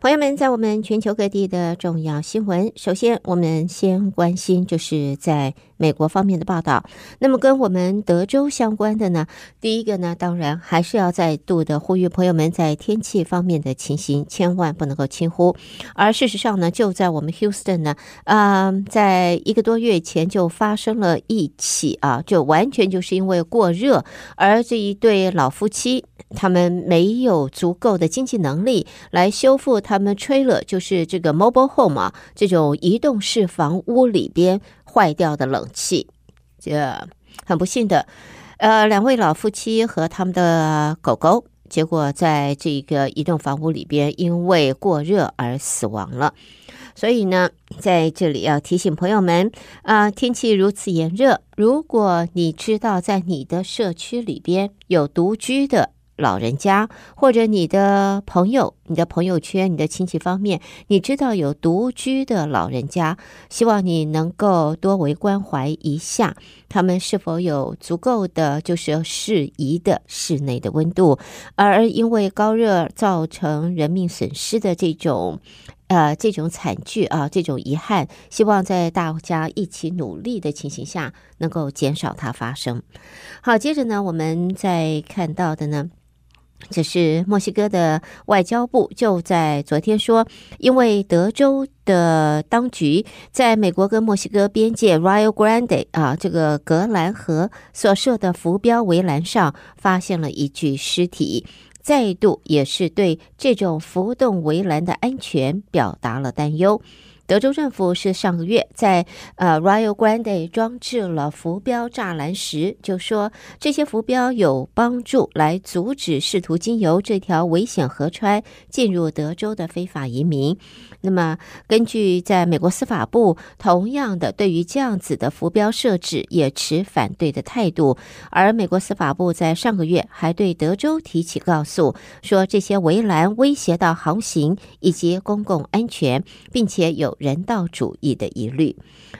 朋友们，在我们全球各地的重要新闻，首先我们先关心就是在美国方面的报道。那么跟我们德州相关的呢，第一个呢，当然还是要再度的呼吁朋友们，在天气方面的情形千万不能够轻忽。而事实上呢，就在我们 Houston 呢，啊、在一个多月前就发生了一起啊，就完全就是因为过热，而这一对老夫妻他们没有足够的经济能力来修复。他们吹了，就是这个 mobile home 啊，这种移动式房屋里边坏掉的冷气，这很不幸的，呃，两位老夫妻和他们的狗狗，结果在这个移动房屋里边因为过热而死亡了。所以呢，在这里要提醒朋友们啊，天气如此炎热，如果你知道在你的社区里边有独居的。老人家，或者你的朋友、你的朋友圈、你的亲戚方面，你知道有独居的老人家，希望你能够多为关怀一下，他们是否有足够的就是适宜的室内的温度，而因为高热造成人命损失的这种，呃，这种惨剧啊，这种遗憾，希望在大家一起努力的情形下，能够减少它发生。好，接着呢，我们再看到的呢。这是墨西哥的外交部就在昨天说，因为德州的当局在美国跟墨西哥边界 Rio Grande 啊，这个格兰河所设的浮标围栏上发现了一具尸体，再度也是对这种浮动围栏的安全表达了担忧。德州政府是上个月在呃 Rio Grande 装置了浮标栅栏时，就说这些浮标有帮助来阻止试图经由这条危险河川进入德州的非法移民。那么，根据在美国司法部，同样的对于这样子的浮标设置也持反对的态度。而美国司法部在上个月还对德州提起告诉，说这些围栏威胁到航行以及公共安全，并且有人道主义的疑虑。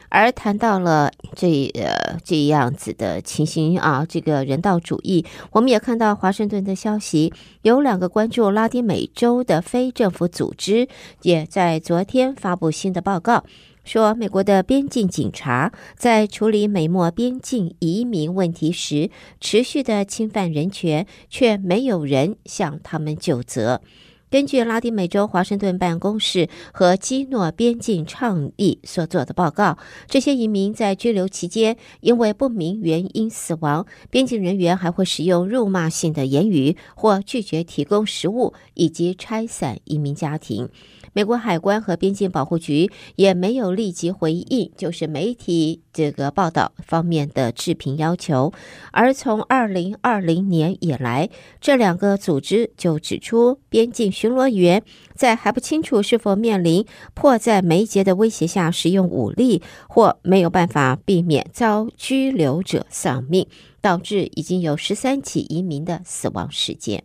而谈到了这呃这样子的情形啊，这个人道主义，我们也看到华盛顿的消息，有两个关注拉丁美洲的非政府组织也在昨天发布新的报告，说美国的边境警察在处理美墨边境移民问题时，持续的侵犯人权，却没有人向他们就责。根据拉丁美洲华盛顿办公室和基诺边境倡议所做的报告，这些移民在拘留期间因为不明原因死亡，边境人员还会使用辱骂性的言语或拒绝提供食物，以及拆散移民家庭。美国海关和边境保护局也没有立即回应，就是媒体这个报道方面的置评要求。而从二零二零年以来，这两个组织就指出，边境巡逻员在还不清楚是否面临迫在眉睫的威胁下使用武力，或没有办法避免遭拘留者丧命，导致已经有十三起移民的死亡事件。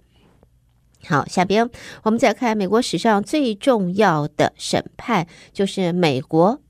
好，下边我们再看美国史上最重要的审判，就是美国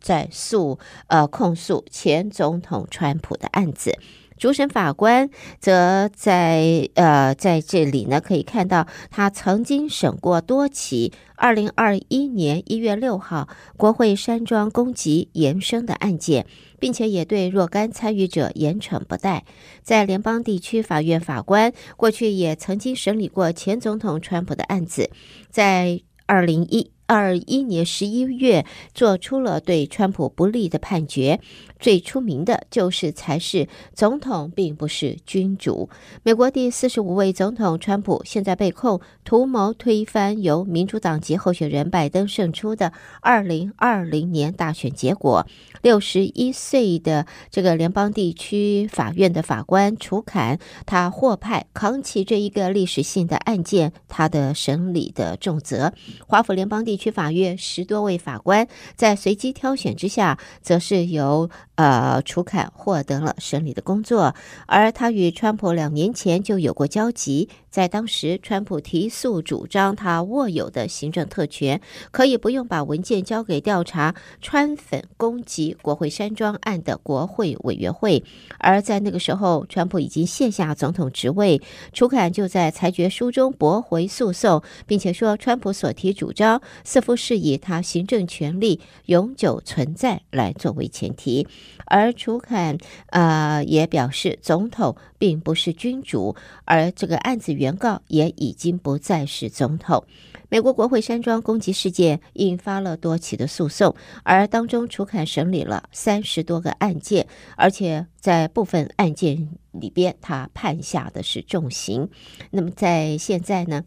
在诉呃控诉前总统川普的案子。主审法官则在呃在这里呢，可以看到他曾经审过多起二零二一年一月六号国会山庄攻击延伸的案件，并且也对若干参与者严惩不贷。在联邦地区法院法官过去也曾经审理过前总统川普的案子，在二零一。二一年十一月，做出了对川普不利的判决。最出名的就是才是总统并不是君主。美国第四十五位总统川普现在被控图谋推翻由民主党籍候选人拜登胜出的二零二零年大选结果。六十一岁的这个联邦地区法院的法官楚坎，他获派扛起这一个历史性的案件，他的审理的重责。华府联邦地区法院十多位法官在随机挑选之下，则是由呃，楚坎获得了审理的工作，而他与川普两年前就有过交集。在当时，川普提诉主张他握有的行政特权，可以不用把文件交给调查川粉攻击国会山庄案的国会委员会。而在那个时候，川普已经卸下总统职位，楚坎就在裁决书中驳回诉讼，并且说，川普所提主张似乎是以他行政权力永久存在来作为前提。而楚坎呃也表示，总统并不是君主，而这个案子原告也已经不再是总统。美国国会山庄攻击事件引发了多起的诉讼，而当中楚坎审理了三十多个案件，而且在部分案件里边，他判下的是重刑。那么在现在呢？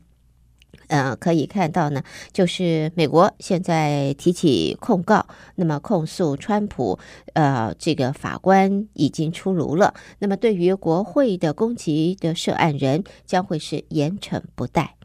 呃，可以看到呢，就是美国现在提起控告，那么控诉川普，呃，这个法官已经出炉了。那么对于国会的攻击的涉案人，将会是严惩不贷。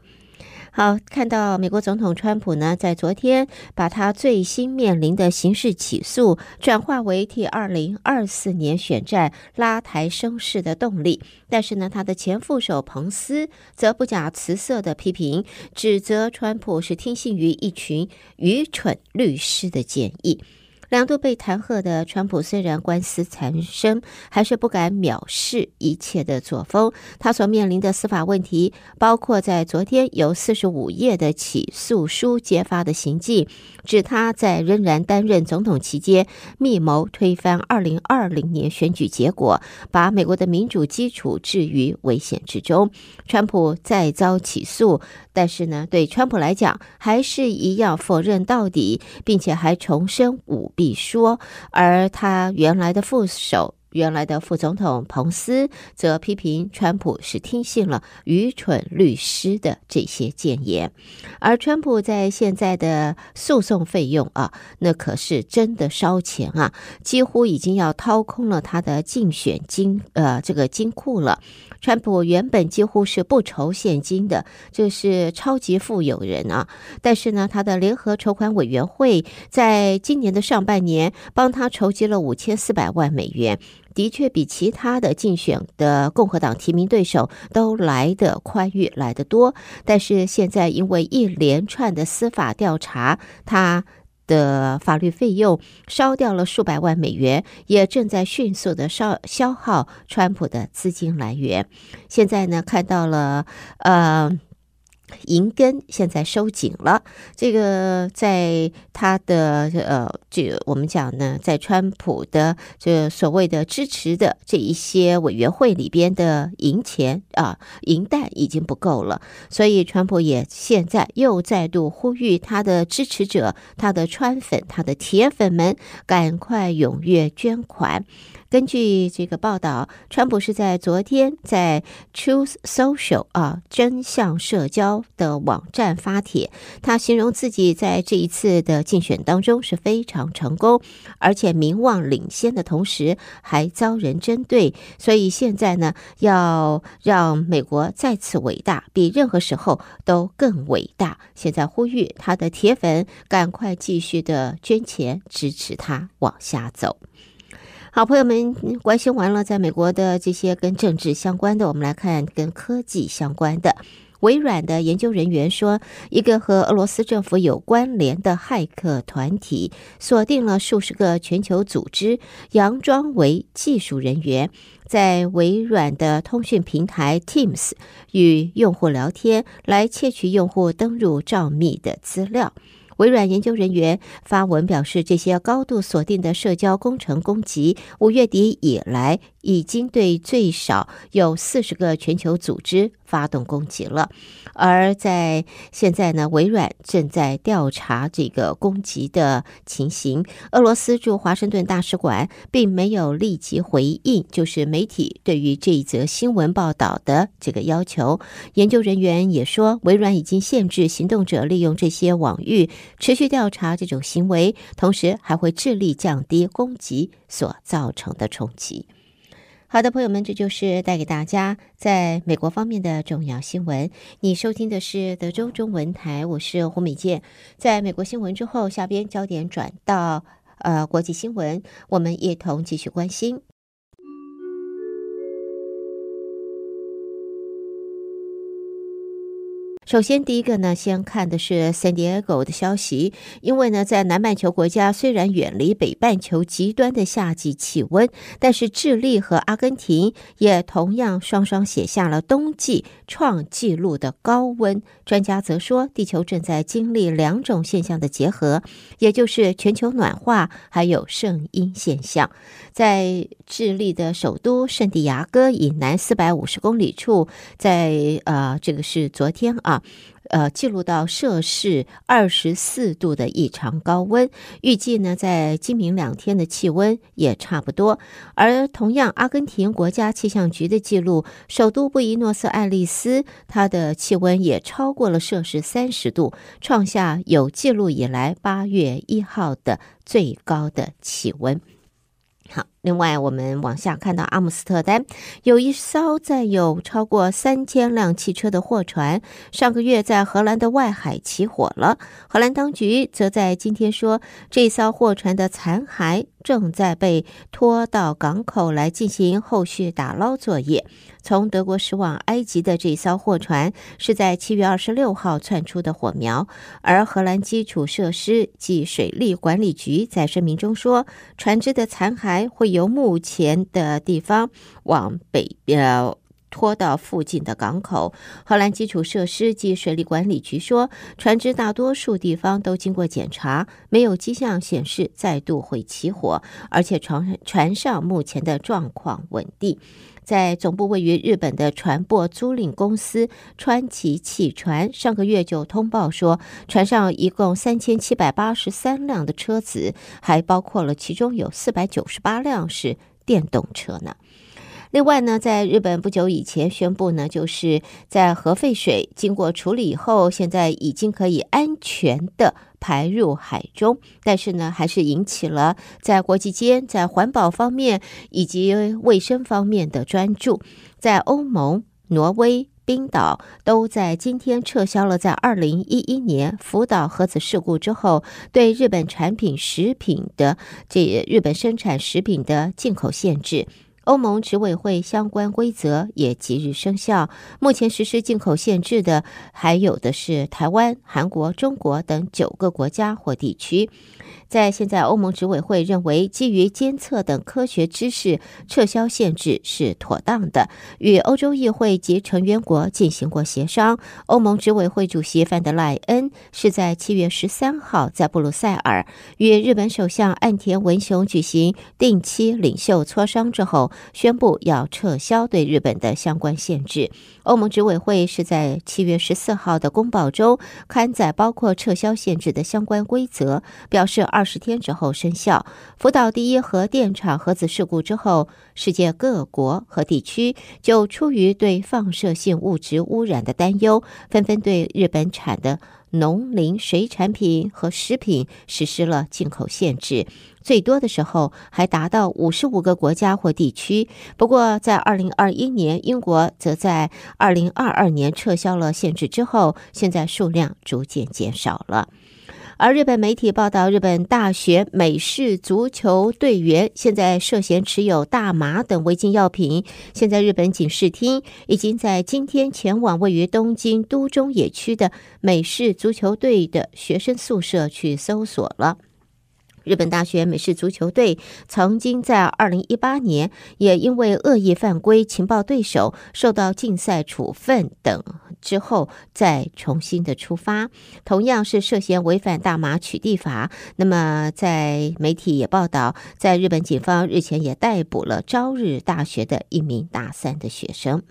好，看到美国总统川普呢，在昨天把他最新面临的刑事起诉转化为替二零二四年选战拉抬声势的动力，但是呢，他的前副手彭斯则不假辞色的批评，指责川普是听信于一群愚蠢律师的建议。两度被弹劾的川普，虽然官司缠身，还是不敢藐视一切的作风。他所面临的司法问题，包括在昨天由四十五页的起诉书揭发的行径，指他在仍然担任总统期间，密谋推翻二零二零年选举结果，把美国的民主基础置于危险之中。川普再遭起诉。但是呢，对川普来讲，还是一样否认到底，并且还重申五比说。而他原来的副手、原来的副总统彭斯，则批评川普是听信了愚蠢律师的这些建言。而川普在现在的诉讼费用啊，那可是真的烧钱啊，几乎已经要掏空了他的竞选金呃这个金库了。川普原本几乎是不筹现金的，这是超级富有人啊！但是呢，他的联合筹款委员会在今年的上半年帮他筹集了五千四百万美元，的确比其他的竞选的共和党提名对手都来得宽裕，来得多。但是现在因为一连串的司法调查，他的法律费用烧掉了数百万美元，也正在迅速的烧消耗川普的资金来源。现在呢，看到了，呃。银根现在收紧了，这个在他的呃，这我们讲呢，在川普的这所谓的支持的这一些委员会里边的银钱啊，银弹已经不够了，所以川普也现在又再度呼吁他的支持者、他的川粉、他的铁粉们赶快踊跃捐款。根据这个报道，川普是在昨天在 Truth Social 啊，真相社交的网站发帖，他形容自己在这一次的竞选当中是非常成功，而且名望领先的同时还遭人针对，所以现在呢，要让美国再次伟大，比任何时候都更伟大。现在呼吁他的铁粉赶快继续的捐钱支持他往下走。好，朋友们，关心完了在美国的这些跟政治相关的，我们来看跟科技相关的。微软的研究人员说，一个和俄罗斯政府有关联的骇客团体锁定了数十个全球组织，佯装为技术人员，在微软的通讯平台 Teams 与用户聊天，来窃取用户登入账密的资料。微软研究人员发文表示，这些高度锁定的社交工程攻击，五月底以来已经对最少有四十个全球组织发动攻击了。而在现在呢，微软正在调查这个攻击的情形。俄罗斯驻华盛顿大使馆并没有立即回应，就是媒体对于这一则新闻报道的这个要求。研究人员也说，微软已经限制行动者利用这些网域。持续调查这种行为，同时还会致力降低攻击所造成的冲击。好的，朋友们，这就是带给大家在美国方面的重要新闻。你收听的是德州中文台，我是胡美健。在美国新闻之后，下边焦点转到呃国际新闻，我们一同继续关心。首先，第一个呢，先看的是 San Diego 的消息。因为呢，在南半球国家虽然远离北半球极端的夏季气温，但是智利和阿根廷也同样双双写下了冬季创纪录的高温。专家则说，地球正在经历两种现象的结合，也就是全球暖化还有圣婴现象。在智利的首都圣地亚哥以南四百五十公里处，在呃，这个是昨天啊。呃，记录到摄氏二十四度的异常高温，预计呢，在今明两天的气温也差不多。而同样，阿根廷国家气象局的记录，首都布宜诺斯艾利斯，它的气温也超过了摄氏三十度，创下有记录以来八月一号的最高的气温。好。另外，我们往下看到阿姆斯特丹有一艘载有超过三千辆汽车的货船，上个月在荷兰的外海起火了。荷兰当局则在今天说，这艘货船的残骸正在被拖到港口来进行后续打捞作业。从德国驶往埃及的这艘货船是在七月二十六号窜出的火苗，而荷兰基础设施及水利管理局在声明中说，船只的残骸会。由目前的地方往北边拖到附近的港口。荷兰基础设施及水利管理局说，船只大多数地方都经过检查，没有迹象显示再度会起火，而且船船上目前的状况稳定。在总部位于日本的船舶租赁公司川崎汽船上个月就通报说，船上一共三千七百八十三辆的车子，还包括了其中有四百九十八辆是电动车呢。另外呢，在日本不久以前宣布呢，就是在核废水经过处理以后，现在已经可以安全的排入海中，但是呢，还是引起了在国际间在环保方面以及卫生方面的专注。在欧盟、挪威、冰岛都在今天撤销了在二零一一年福岛核子事故之后对日本产品食品的这日本生产食品的进口限制。欧盟执委会相关规则也即日生效。目前实施进口限制的还有的是台湾、韩国、中国等九个国家或地区。在现在，欧盟执委会认为，基于监测等科学知识，撤销限制是妥当的。与欧洲议会及成员国进行过协商。欧盟执委会主席范德赖恩是在七月十三号在布鲁塞尔与日本首相岸田文雄举行定期领袖磋商之后，宣布要撤销对日本的相关限制。欧盟执委会是在七月十四号的公报中刊载包括撤销限制的相关规则，表示。二十天之后生效。福岛第一核电厂核子事故之后，世界各国和地区就出于对放射性物质污染的担忧，纷纷对日本产的农林水产品和食品实施了进口限制。最多的时候还达到五十五个国家或地区。不过，在二零二一年，英国则在二零二二年撤销了限制之后，现在数量逐渐减少了。而日本媒体报道，日本大学美式足球队员现在涉嫌持有大麻等违禁药品。现在，日本警视厅已经在今天前往位于东京都中野区的美式足球队的学生宿舍去搜索了。日本大学美式足球队曾经在二零一八年也因为恶意犯规、情报对手受到禁赛处分等之后再重新的出发，同样是涉嫌违反大麻取缔法。那么在媒体也报道，在日本警方日前也逮捕了朝日大学的一名大三的学生。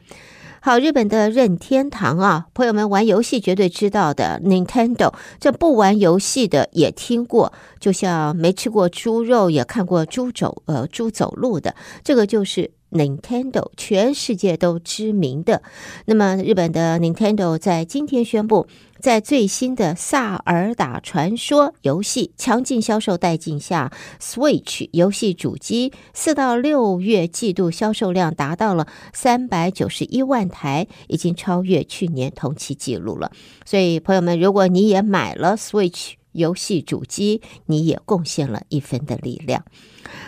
好，日本的任天堂啊，朋友们玩游戏绝对知道的 Nintendo，这不玩游戏的也听过，就像没吃过猪肉也看过猪走呃猪走路的，这个就是 Nintendo，全世界都知名的。那么日本的 Nintendo 在今天宣布。在最新的《萨尔达传说》游戏强劲销售带进下，Switch 游戏主机四到六月季度销售量达到了三百九十一万台，已经超越去年同期记录了。所以，朋友们，如果你也买了 Switch，游戏主机，你也贡献了一分的力量。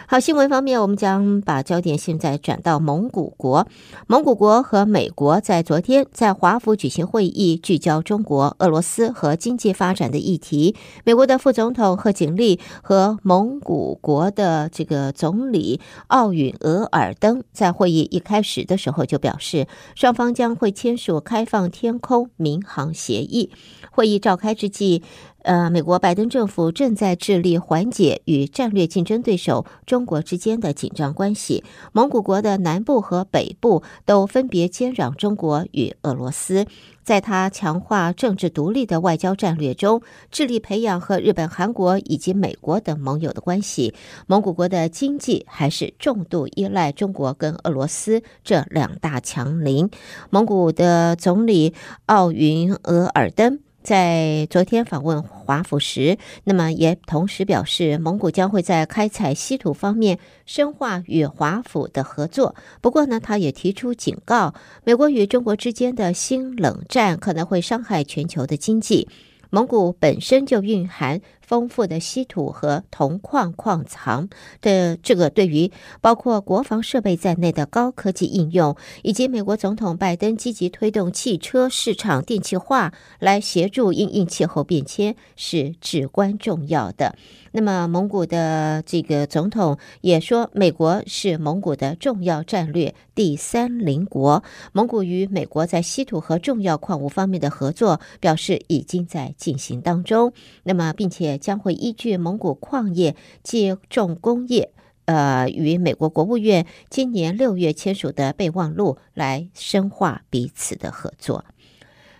好，新闻方面，我们将把焦点现在转到蒙古国。蒙古国和美国在昨天在华府举行会议，聚焦中国、俄罗斯和经济发展的议题。美国的副总统贺锦丽和蒙古国的这个总理奥允额尔登在会议一开始的时候就表示，双方将会签署开放天空民航协议。会议召开之际，呃，美国拜登政府正在致力缓解与战略竞争对手中国之间的紧张关系。蒙古国的南部和北部都分别接壤中国与俄罗斯。在他强化政治独立的外交战略中，致力培养和日本、韩国以及美国等盟友的关系。蒙古国的经济还是重度依赖中国跟俄罗斯这两大强邻。蒙古的总理奥云额尔登。在昨天访问华府时，那么也同时表示，蒙古将会在开采稀土方面深化与华府的合作。不过呢，他也提出警告，美国与中国之间的新冷战可能会伤害全球的经济。蒙古本身就蕴含丰富的稀土和铜矿矿藏的这个，对于包括国防设备在内的高科技应用，以及美国总统拜登积极推动汽车市场电气化来协助因应气候变迁是至关重要的。那么，蒙古的这个总统也说，美国是蒙古的重要战略第三邻国。蒙古与美国在稀土和重要矿物方面的合作，表示已经在进行当中。那么，并且将会依据蒙古矿业及重工业，呃，与美国国务院今年六月签署的备忘录来深化彼此的合作。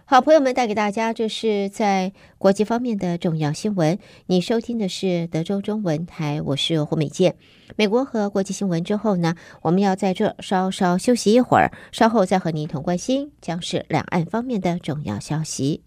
好，朋友们带给大家，这是在国际方面的重要新闻。你收听的是德州中文台，我是胡美健。美国和国际新闻之后呢，我们要在这稍稍休息一会儿，稍后再和您同关心将是两岸方面的重要消息。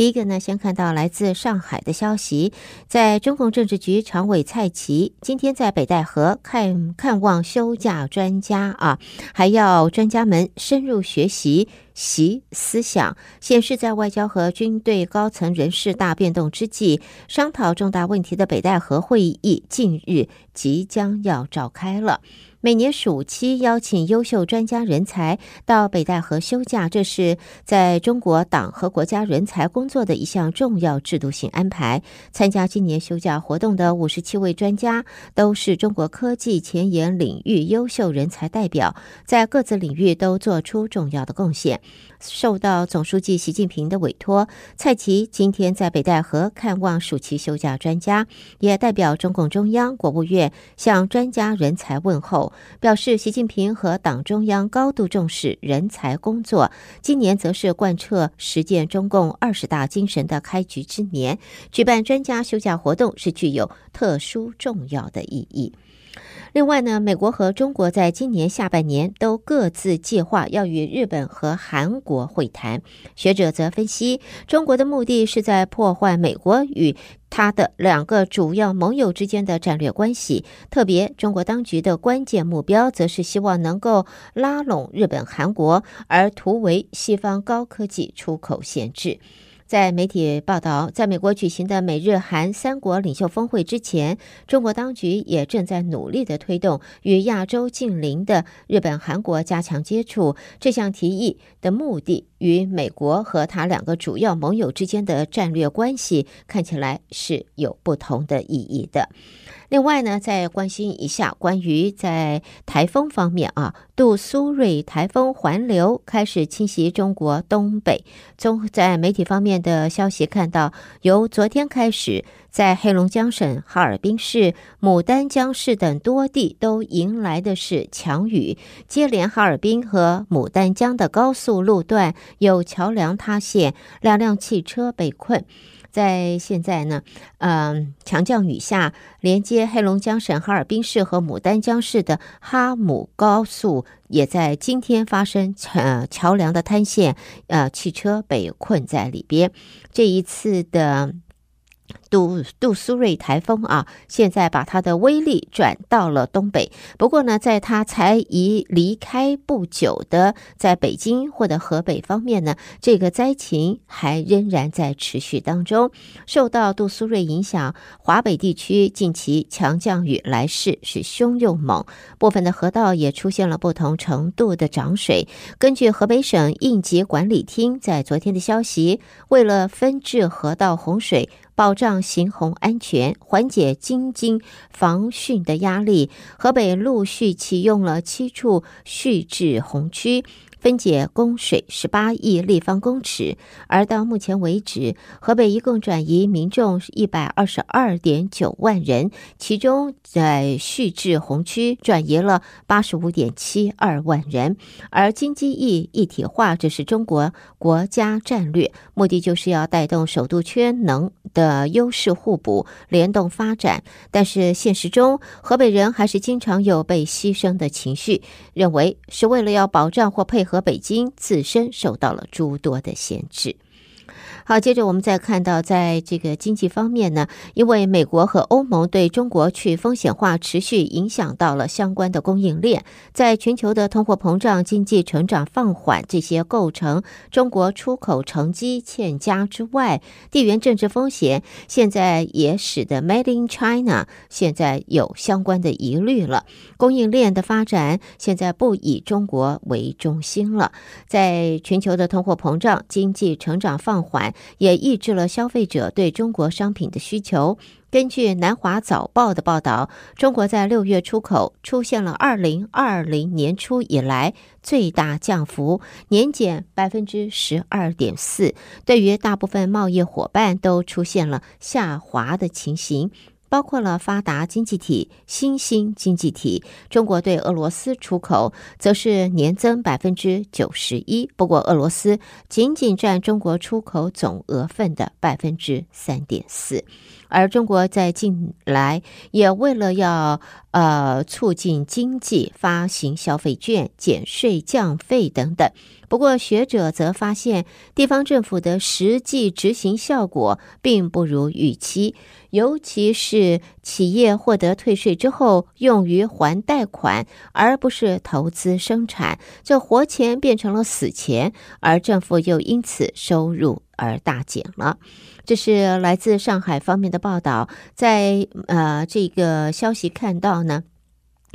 第一个呢，先看到来自上海的消息，在中共政治局常委蔡奇今天在北戴河看看望休假专家啊，还要专家们深入学习习思想，显示在外交和军队高层人事大变动之际，商讨重大问题的北戴河会议近日即将要召开了。每年暑期邀请优秀专家人才到北戴河休假，这是在中国党和国家人才工作的一项重要制度性安排。参加今年休假活动的五十七位专家，都是中国科技前沿领域优秀人才代表，在各自领域都做出重要的贡献。受到总书记习近平的委托，蔡奇今天在北戴河看望暑期休假专家，也代表中共中央、国务院向专家人才问候，表示习近平和党中央高度重视人才工作。今年则是贯彻实践中共二十大精神的开局之年，举办专家休假活动是具有特殊重要的意义。另外呢，美国和中国在今年下半年都各自计划要与日本和韩国会谈。学者则分析，中国的目的是在破坏美国与他的两个主要盟友之间的战略关系，特别中国当局的关键目标，则是希望能够拉拢日本、韩国，而图为西方高科技出口限制。在媒体报道，在美国举行的美日韩三国领袖峰会之前，中国当局也正在努力的推动与亚洲近邻的日本、韩国加强接触。这项提议的目的与美国和他两个主要盟友之间的战略关系看起来是有不同的意义的。另外呢，再关心一下关于在台风方面啊，杜苏芮台风环流开始侵袭中国东北。中在媒体方面的消息看到，由昨天开始，在黑龙江省哈尔滨市、牡丹江市等多地都迎来的是强雨，接连哈尔滨和牡丹江的高速路段有桥梁塌陷，两辆汽车被困。在现在呢，嗯、呃，强降雨下，连接黑龙江省哈尔滨市和牡丹江市的哈姆高速也在今天发生呃桥梁的坍陷，呃，汽车被困在里边。这一次的杜杜苏芮台风啊，现在把它的威力转到了东北。不过呢，在它才一离开不久的在北京或者河北方面呢，这个灾情还仍然在持续当中。受到杜苏芮影响，华北地区近期强降雨来势是凶又猛，部分的河道也出现了不同程度的涨水。根据河北省应急管理厅在昨天的消息，为了分治河道洪水，保障行洪安全，缓解京津防汛的压力，河北陆续启用了七处蓄滞洪区。分解供水十八亿立方公尺，而到目前为止，河北一共转移民众一百二十二点九万人，其中在蓄滞洪区转移了八十五点七二万人。而京津冀一体化，这是中国国家战略，目的就是要带动首都圈能的优势互补、联动发展。但是现实中，河北人还是经常有被牺牲的情绪，认为是为了要保障或配合。和北京自身受到了诸多的限制。好，接着我们再看到，在这个经济方面呢，因为美国和欧盟对中国去风险化持续影响到了相关的供应链，在全球的通货膨胀、经济成长放缓这些构成中国出口成绩欠佳之外，地缘政治风险现在也使得 Made in China 现在有相关的疑虑了。供应链的发展现在不以中国为中心了，在全球的通货膨胀、经济成长放缓。也抑制了消费者对中国商品的需求。根据南华早报的报道，中国在六月出口出现了二零二零年初以来最大降幅，年减百分之十二点四。对于大部分贸易伙伴都出现了下滑的情形。包括了发达经济体、新兴经济体，中国对俄罗斯出口则是年增百分之九十一。不过，俄罗斯仅仅占中国出口总额份的百分之三点四。而中国在近来也为了要呃促进经济，发行消费券、减税降费等等。不过，学者则发现，地方政府的实际执行效果并不如预期，尤其是企业获得退税之后，用于还贷款，而不是投资生产，这活钱变成了死钱，而政府又因此收入而大减了。这是来自上海方面的报道，在呃这个消息看到呢。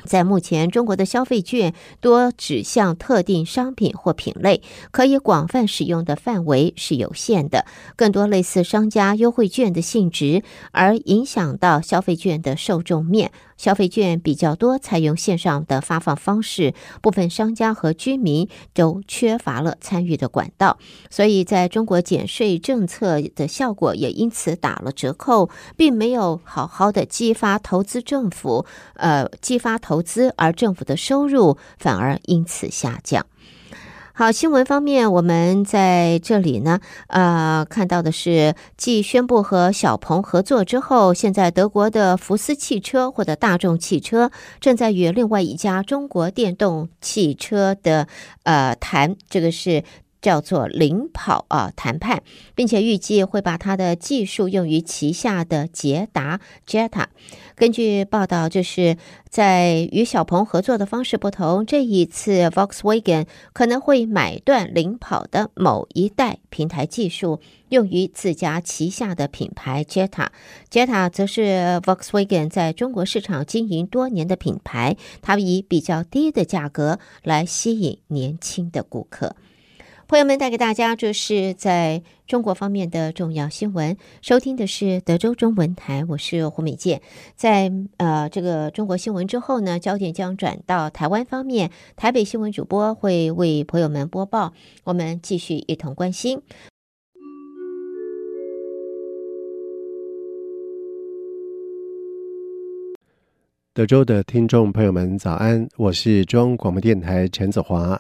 在目前，中国的消费券多指向特定商品或品类，可以广泛使用的范围是有限的。更多类似商家优惠券的性质，而影响到消费券的受众面。消费券比较多采用线上的发放方式，部分商家和居民都缺乏了参与的管道，所以在中国减税政策的效果也因此打了折扣，并没有好好的激发投资政府，呃，激发投资，而政府的收入反而因此下降。好，新闻方面，我们在这里呢，呃，看到的是，继宣布和小鹏合作之后，现在德国的福斯汽车或者大众汽车正在与另外一家中国电动汽车的呃谈，这个是。叫做领跑啊谈判，并且预计会把它的技术用于旗下的捷达 Jetta。根据报道，就是在与小鹏合作的方式不同，这一次 Volkswagen 可能会买断领跑的某一代平台技术，用于自家旗下的品牌 Jetta。Jetta 则是 Volkswagen 在中国市场经营多年的品牌，它以比较低的价格来吸引年轻的顾客。朋友们，带给大家这是在中国方面的重要新闻。收听的是德州中文台，我是胡美健。在呃这个中国新闻之后呢，焦点将转到台湾方面。台北新闻主播会为朋友们播报，我们继续一同关心。德州的听众朋友们，早安！我是中广播电台陈子华。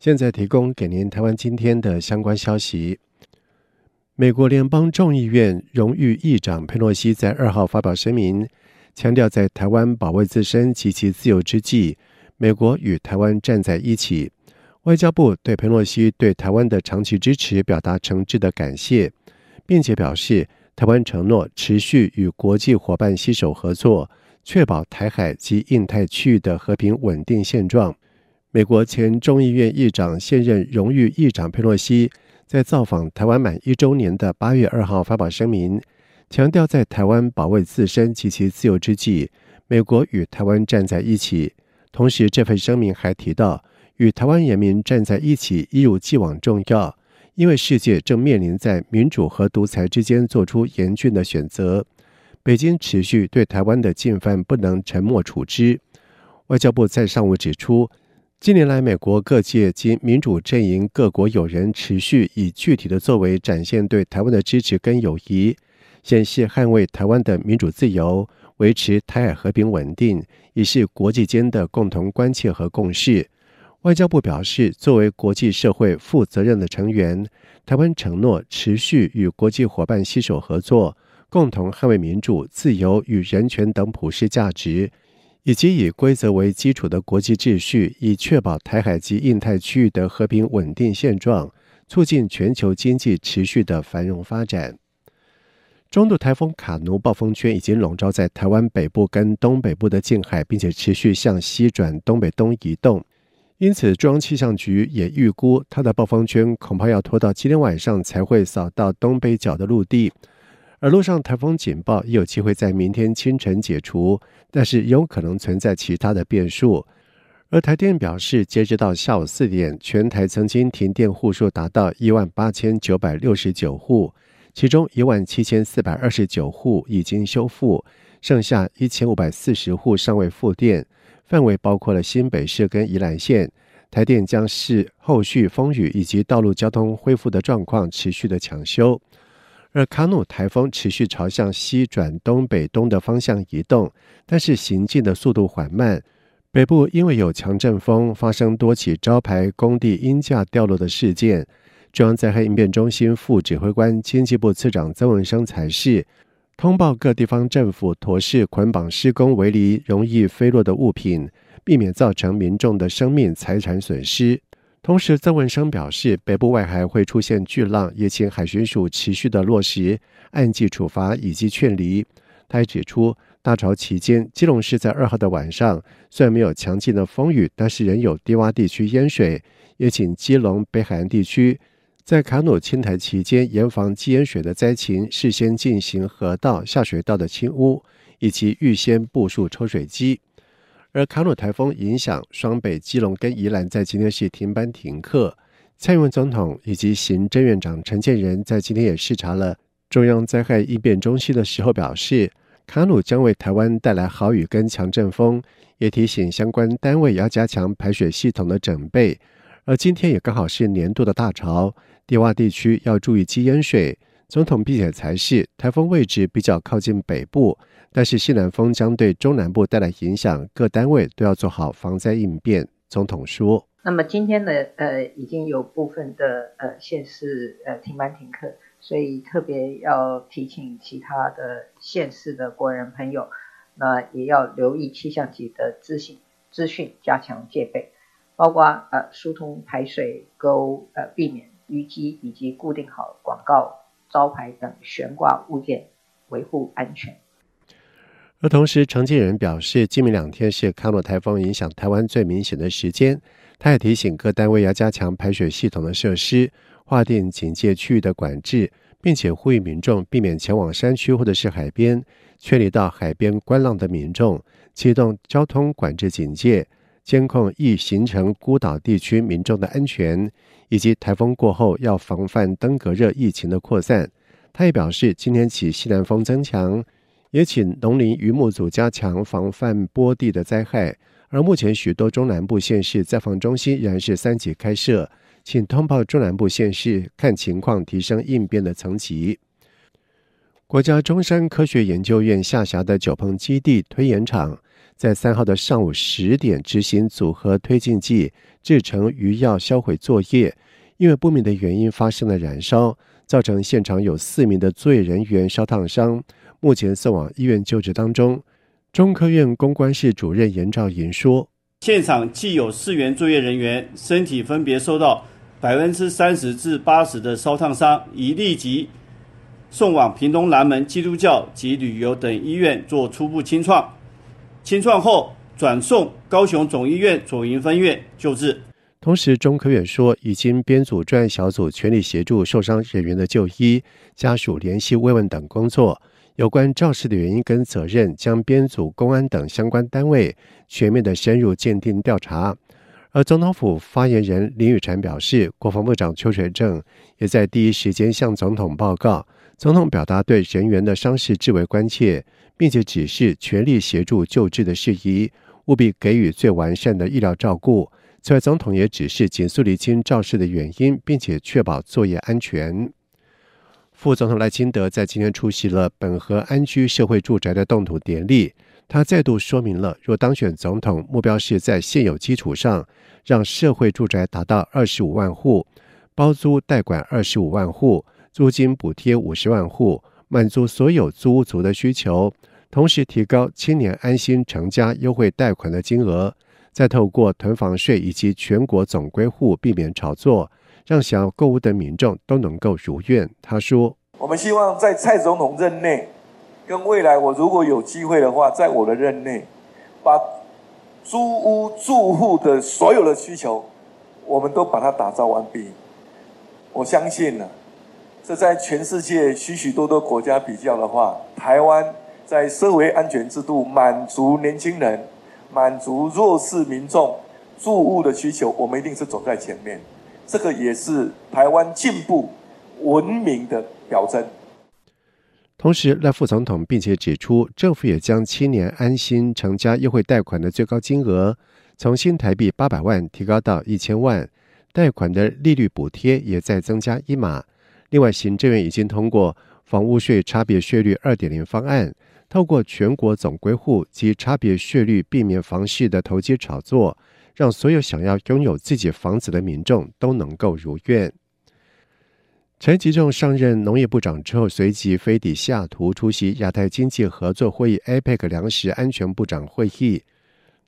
现在提供给您台湾今天的相关消息。美国联邦众议院荣誉议长佩洛西在二号发表声明，强调在台湾保卫自身及其自由之际，美国与台湾站在一起。外交部对佩洛西对台湾的长期支持表达诚挚的感谢，并且表示台湾承诺持续与国际伙伴携手合作，确保台海及印太区域的和平稳定现状。美国前众议院议长、现任荣誉议长佩洛西在造访台湾满一周年的八月二号发表声明，强调在台湾保卫自身及其自由之际，美国与台湾站在一起。同时，这份声明还提到，与台湾人民站在一起一如既往重要，因为世界正面临在民主和独裁之间做出严峻的选择。北京持续对台湾的进犯不能沉默处之。外交部在上午指出，近年来美国各界及民主阵营各国友人持续以具体的作为展现对台湾的支持跟友谊，显示捍卫台湾的民主自由。维持台海和平稳定，已是国际间的共同关切和共识。外交部表示，作为国际社会负责任的成员，台湾承诺持续与国际伙伴携手合作，共同捍卫民主、自由与人权等普世价值，以及以规则为基础的国际秩序，以确保台海及印太区域的和平稳定现状，促进全球经济持续的繁荣发展。中度台风卡努暴风圈已经笼罩在台湾北部跟东北部的近海，并且持续向西转东北东移动。因此，中央气象局也预估它的暴风圈恐怕要拖到今天晚上才会扫到东北角的陆地。而路上台风警报也有机会在明天清晨解除，但是有可能存在其他的变数。而台电表示，截止到下午四点，全台曾经停电户数达到一万八千九百六十九户。其中一万七千四百二十九户已经修复，剩下一千五百四十户尚未复电，范围包括了新北市跟宜兰县。台电将视后续风雨以及道路交通恢复的状况，持续的抢修。而卡努台风持续朝向西转东北东的方向移动，但是行进的速度缓慢。北部因为有强阵风，发生多起招牌工地鹰架掉落的事件。中央灾害应变中心副指挥官、经济部次长曾文生才是通报各地方政府妥善捆绑施工围篱容易飞落的物品，避免造成民众的生命财产损失。同时，曾文生表示，北部外海会出现巨浪，也请海巡署持续的落实按季处罚以及劝离。他还指出，大潮期间，基隆市在二号的晚上虽然没有强劲的风雨，但是仍有低洼地区淹水，也请基隆北海岸地区。在卡努侵台期间，严防积淹水的灾情，事先进行河道、下水道的清污，以及预先部署抽水机。而卡努台风影响双北、基隆跟宜兰，在今天是停班停课。蔡英文总统以及行政院长陈建仁在今天也视察了中央灾害应变中心的时候，表示卡努将为台湾带来豪雨跟强阵风，也提醒相关单位要加强排水系统的整备。而今天也刚好是年度的大潮。低洼地区要注意积淹水。总统并且才是台风位置比较靠近北部，但是西南风将对中南部带来影响，各单位都要做好防灾应变。总统说：“那么今天呢，呃，已经有部分的呃县市呃停班停课，所以特别要提醒其他的县市的国人朋友，那也要留意气象局的资讯资讯，加强戒备，包括呃疏通排水沟，呃避免。”淤积以及固定好广告招牌等悬挂物件，维护安全。而同时，承建人表示，今明两天是卡努台风影响台湾最明显的时间。他也提醒各单位要加强排水系统的设施，划定警戒区域的管制，并且呼吁民众避免前往山区或者是海边。劝离到海边观浪的民众，启动交通管制警戒，监控易形成孤岛地区民众的安全。以及台风过后要防范登革热疫情的扩散。他也表示，今天起西南风增强，也请农林渔牧组加强防范坡地的灾害。而目前许多中南部县市灾防中心仍然是三级开设，请通报中南部县市看情况提升应变的层级。国家中山科学研究院下辖的九鹏基地推演场，在三号的上午十点执行组合推进剂制成余药销毁作业，因为不明的原因发生了燃烧，造成现场有四名的作业人员烧烫伤，目前送往医院救治当中。中科院公关室主任严兆银说：“现场既有四员作业人员身体分别受到百分之三十至八十的烧烫伤，已立即送往屏东南门基督教及旅游等医院做初步清创，清创后转送高雄总医院左营分院救治。同时，中科院说已经编组专案小组，全力协助受伤人员的就医、家属联系慰问等工作。有关肇事的原因跟责任，将编组公安等相关单位全面的深入鉴定调查。而总统府发言人林宇婵表示，国防部长邱垂正也在第一时间向总统报告，总统表达对人员的伤势至为关切，并且指示全力协助救治的事宜，务必给予最完善的医疗照顾。此外，总统也指示尽速厘清肇事的原因，并且确保作业安全。副总统赖清德在今天出席了本河安居社会住宅的动土典礼，他再度说明了，若当选总统，目标是在现有基础上，让社会住宅达到二十五万户，包租代管二十五万户，租金补贴五十万户，满足所有租屋族的需求，同时提高青年安心成家优惠贷款的金额。再透过囤房税以及全国总归户，避免炒作，让想要购物的民众都能够如愿。他说：“我们希望在蔡总统任内，跟未来我如果有机会的话，在我的任内，把租屋住户的所有的需求，我们都把它打造完毕。我相信呢，这在全世界许许多多国家比较的话，台湾在社会安全制度满足年轻人。”满足弱势民众住屋的需求，我们一定是走在前面。这个也是台湾进步文明的表征。同时，赖副总统并且指出，政府也将青年安心成家优惠贷款的最高金额从新台币八百万提高到一千万，贷款的利率补贴也再增加一码。另外，行政院已经通过房屋税差别税率二点零方案。透过全国总归户及差别税率，避免房市的投机炒作，让所有想要拥有自己房子的民众都能够如愿。陈吉仲上任农业部长之后，随即飞抵西雅图出席亚太经济合作会议 （APEC） 粮食安全部长会议。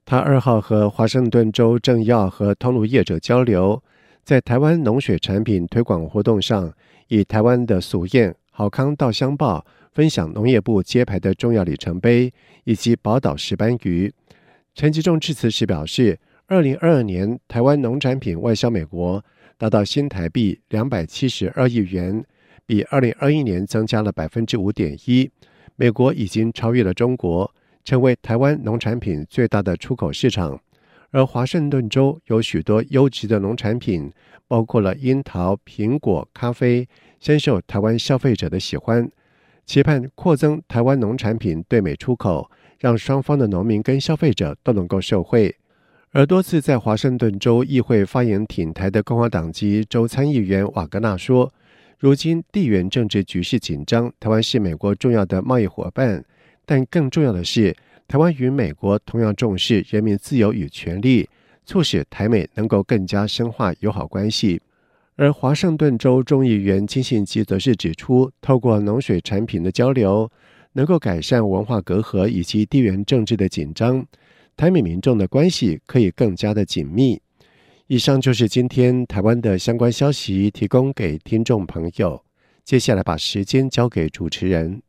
他二号和华盛顿州政要和通路业者交流，在台湾农水产品推广活动上，以台湾的俗宴“好康稻香报”。分享农业部揭牌的重要里程碑，以及宝岛石斑鱼。陈吉仲致辞时表示，二零二二年台湾农产品外销美国达到新台币两百七十二亿元，比二零二一年增加了百分之五点一。美国已经超越了中国，成为台湾农产品最大的出口市场。而华盛顿州有许多优质的农产品，包括了樱桃、苹果、咖啡，深受台湾消费者的喜欢。期盼扩增台湾农产品对美出口，让双方的农民跟消费者都能够受惠。而多次在华盛顿州议会发言挺台的共和党籍州参议员瓦格纳说：“如今地缘政治局势紧张，台湾是美国重要的贸易伙伴，但更重要的是，台湾与美国同样重视人民自由与权利，促使台美能够更加深化友好关系。”而华盛顿州众议员金信基则是指出，透过农水产品的交流，能够改善文化隔阂以及地缘政治的紧张，台美民众的关系可以更加的紧密。以上就是今天台湾的相关消息，提供给听众朋友。接下来把时间交给主持人。